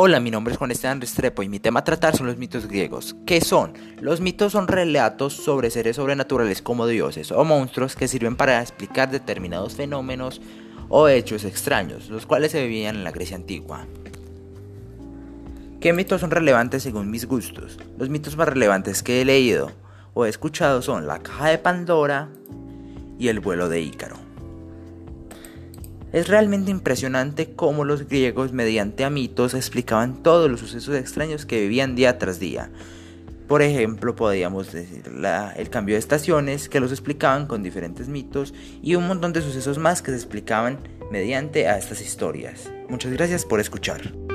Hola, mi nombre es Juan Esteban Restrepo y mi tema a tratar son los mitos griegos. ¿Qué son? Los mitos son relatos sobre seres sobrenaturales como dioses o monstruos que sirven para explicar determinados fenómenos o hechos extraños, los cuales se vivían en la Grecia antigua. ¿Qué mitos son relevantes según mis gustos? Los mitos más relevantes que he leído o he escuchado son la caja de Pandora y el vuelo de Ícaro. Es realmente impresionante cómo los griegos mediante mitos explicaban todos los sucesos extraños que vivían día tras día. Por ejemplo, podríamos decir el cambio de estaciones, que los explicaban con diferentes mitos, y un montón de sucesos más que se explicaban mediante a estas historias. Muchas gracias por escuchar.